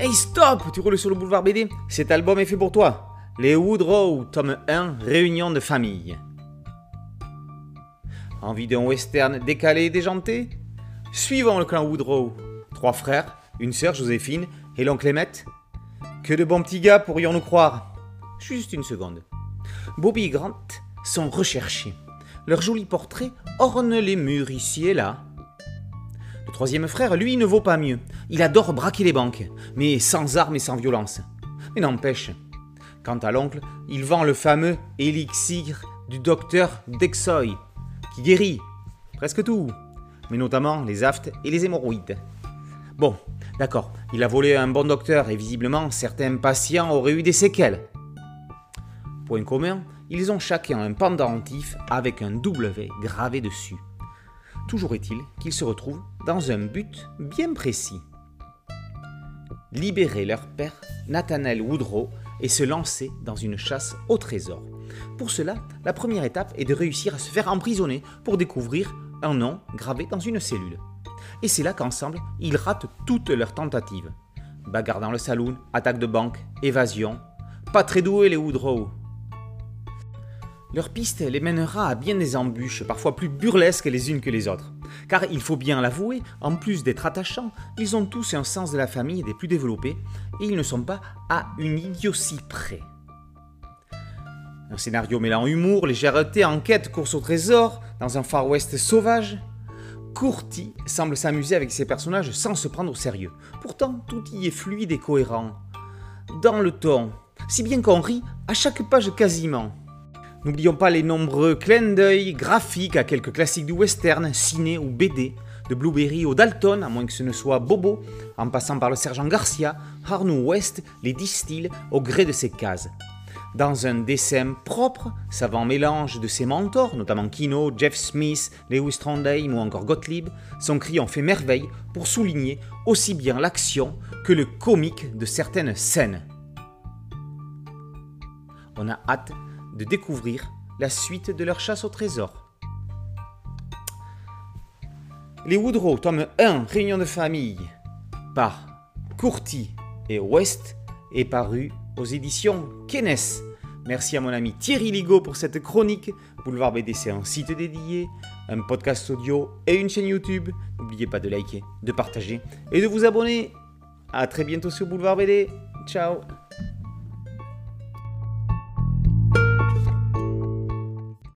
Hey stop Tu roules sur le boulevard BD Cet album est fait pour toi. Les Woodrow, tome 1, Réunion de famille. Envie d'un western décalé et déjanté? Suivons le clan Woodrow. Trois frères, une sœur Joséphine et l'oncle Emmett. Que de bons petits gars pourrions-nous croire? Juste une seconde. Bobby et Grant sont recherchés. Leurs jolis portraits ornent les murs ici et là. Le troisième frère, lui, ne vaut pas mieux. Il adore braquer les banques, mais sans armes et sans violence. Mais n'empêche. Quant à l'oncle, il vend le fameux élixir du docteur Dexoy, qui guérit presque tout, mais notamment les aftes et les hémorroïdes. Bon, d'accord, il a volé un bon docteur et visiblement certains patients auraient eu des séquelles. Point commun, ils ont chacun un pendentif avec un W gravé dessus. Toujours est-il qu'ils se retrouvent dans un but bien précis. Libérer leur père, Nathanael Woodrow, et se lancer dans une chasse au trésor. Pour cela, la première étape est de réussir à se faire emprisonner pour découvrir un nom gravé dans une cellule. Et c'est là qu'ensemble, ils ratent toutes leurs tentatives. Bagarre dans le saloon, attaque de banque, évasion. Pas très doués les Woodrow. Leur piste les mènera à bien des embûches, parfois plus burlesques les unes que les autres. Car il faut bien l'avouer, en plus d'être attachants, ils ont tous un sens de la famille des plus développés, et ils ne sont pas à une idiotie près. Un scénario mêlant humour, légèreté, enquête, course au trésor, dans un Far West sauvage. Courty semble s'amuser avec ses personnages sans se prendre au sérieux. Pourtant, tout y est fluide et cohérent. Dans le ton, si bien qu'on rit à chaque page quasiment. N'oublions pas les nombreux clins d'œil graphiques à quelques classiques du western, ciné ou BD, de Blueberry au Dalton, à moins que ce ne soit Bobo, en passant par le sergent Garcia, Arnoux West les distille au gré de ses cases. Dans un dessin propre, savant mélange de ses mentors, notamment Kino, Jeff Smith, Lewis Trondheim ou encore Gottlieb, son cri en fait merveille pour souligner aussi bien l'action que le comique de certaines scènes. On a hâte de découvrir la suite de leur chasse au trésor. Les Woodrow, tome 1, Réunion de famille, par Courty et West, est paru aux éditions Kennes. Merci à mon ami Thierry Ligo pour cette chronique. Boulevard BD, c'est un site dédié, un podcast audio et une chaîne YouTube. N'oubliez pas de liker, de partager et de vous abonner. A très bientôt sur Boulevard BD. Ciao